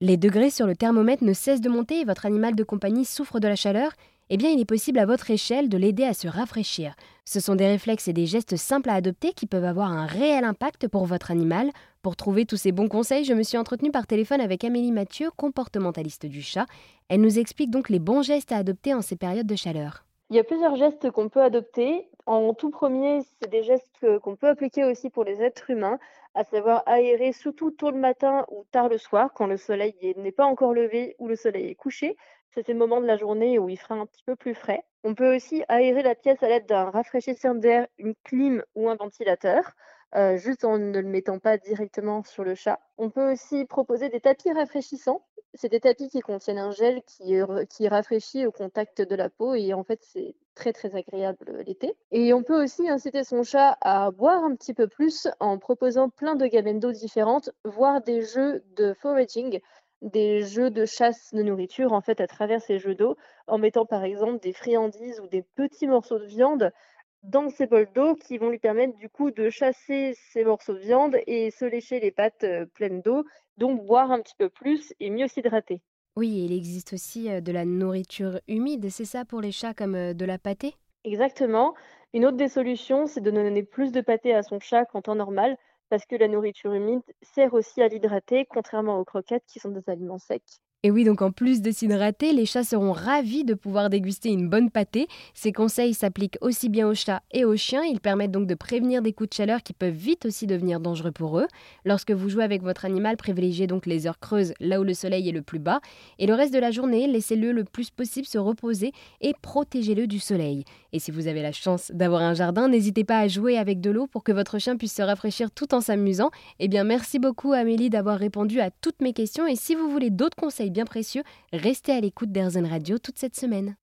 Les degrés sur le thermomètre ne cessent de monter et votre animal de compagnie souffre de la chaleur eh bien il est possible à votre échelle de l'aider à se rafraîchir. Ce sont des réflexes et des gestes simples à adopter qui peuvent avoir un réel impact pour votre animal. Pour trouver tous ces bons conseils, je me suis entretenue par téléphone avec Amélie Mathieu, comportementaliste du chat. Elle nous explique donc les bons gestes à adopter en ces périodes de chaleur. Il y a plusieurs gestes qu'on peut adopter. En tout premier, c'est des gestes qu'on peut appliquer aussi pour les êtres humains, à savoir aérer surtout tôt le matin ou tard le soir, quand le soleil n'est pas encore levé ou le soleil est couché. C'est le moment de la journée où il fera un petit peu plus frais. On peut aussi aérer la pièce à l'aide d'un rafraîchisseur d'air, une clim ou un ventilateur, euh, juste en ne le mettant pas directement sur le chat. On peut aussi proposer des tapis rafraîchissants c'est des tapis qui contiennent un gel qui, rafraîchit au contact de la peau et en fait c'est très très agréable l'été. Et on peut aussi inciter son chat à boire un petit peu plus en proposant plein de gamelles d'eau différentes, voire des jeux de foraging, des jeux de chasse de nourriture en fait à travers ces jeux d'eau, en mettant par exemple des friandises ou des petits morceaux de viande dans ces bols d'eau qui vont lui permettre du coup de chasser ces morceaux de viande et se lécher les pattes euh, pleines d'eau, donc boire un petit peu plus et mieux s'hydrater. Oui, il existe aussi euh, de la nourriture humide, c'est ça pour les chats comme euh, de la pâtée? Exactement. Une autre des solutions, c'est de donner plus de pâté à son chat qu'en temps normal, parce que la nourriture humide sert aussi à l'hydrater, contrairement aux croquettes qui sont des aliments secs. Et oui, donc en plus de s'hydrater, les chats seront ravis de pouvoir déguster une bonne pâtée. Ces conseils s'appliquent aussi bien aux chats et aux chiens. Ils permettent donc de prévenir des coups de chaleur qui peuvent vite aussi devenir dangereux pour eux. Lorsque vous jouez avec votre animal, privilégiez donc les heures creuses, là où le soleil est le plus bas. Et le reste de la journée, laissez-le le plus possible se reposer et protégez-le du soleil. Et si vous avez la chance d'avoir un jardin, n'hésitez pas à jouer avec de l'eau pour que votre chien puisse se rafraîchir tout en s'amusant. Eh bien, merci beaucoup Amélie d'avoir répondu à toutes mes questions. Et si vous voulez d'autres conseils bien précieux, restez à l'écoute d'Airzen Radio toute cette semaine.